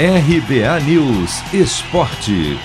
RBA News Esporte.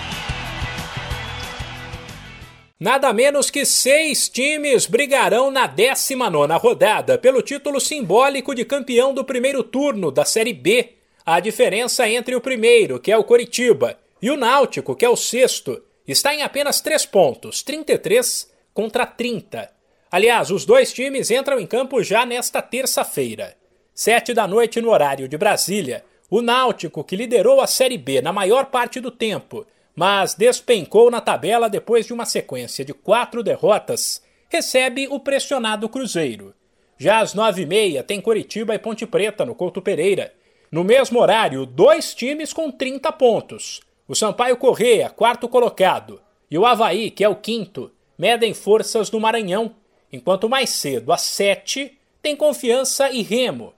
Nada menos que seis times brigarão na 19 rodada pelo título simbólico de campeão do primeiro turno da Série B. A diferença entre o primeiro, que é o Coritiba, e o Náutico, que é o sexto, está em apenas três pontos, 33 contra 30. Aliás, os dois times entram em campo já nesta terça-feira. Sete da noite no horário de Brasília, o Náutico, que liderou a Série B na maior parte do tempo, mas despencou na tabela depois de uma sequência de quatro derrotas, recebe o pressionado Cruzeiro. Já às nove e meia tem Coritiba e Ponte Preta no Couto Pereira. No mesmo horário, dois times com 30 pontos. O Sampaio Correia, quarto colocado, e o Havaí, que é o quinto, medem forças no Maranhão, enquanto mais cedo, às sete, tem Confiança e Remo.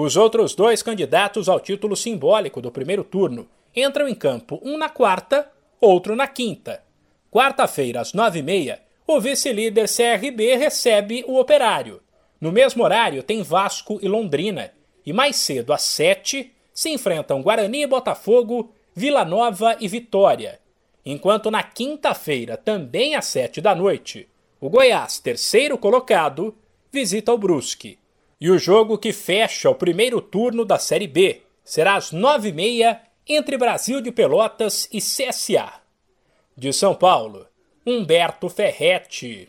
Os outros dois candidatos ao título simbólico do primeiro turno entram em campo, um na quarta outro na quinta. Quarta-feira, às nove e meia, o vice-líder CRB recebe o Operário. No mesmo horário, tem Vasco e Londrina. E mais cedo, às sete, se enfrentam Guarani e Botafogo, Vila Nova e Vitória. Enquanto na quinta-feira, também às sete da noite, o Goiás, terceiro colocado, visita o Brusque. E o jogo que fecha o primeiro turno da Série B será às nove e meia entre Brasil de Pelotas e CSA. De São Paulo, Humberto Ferretti.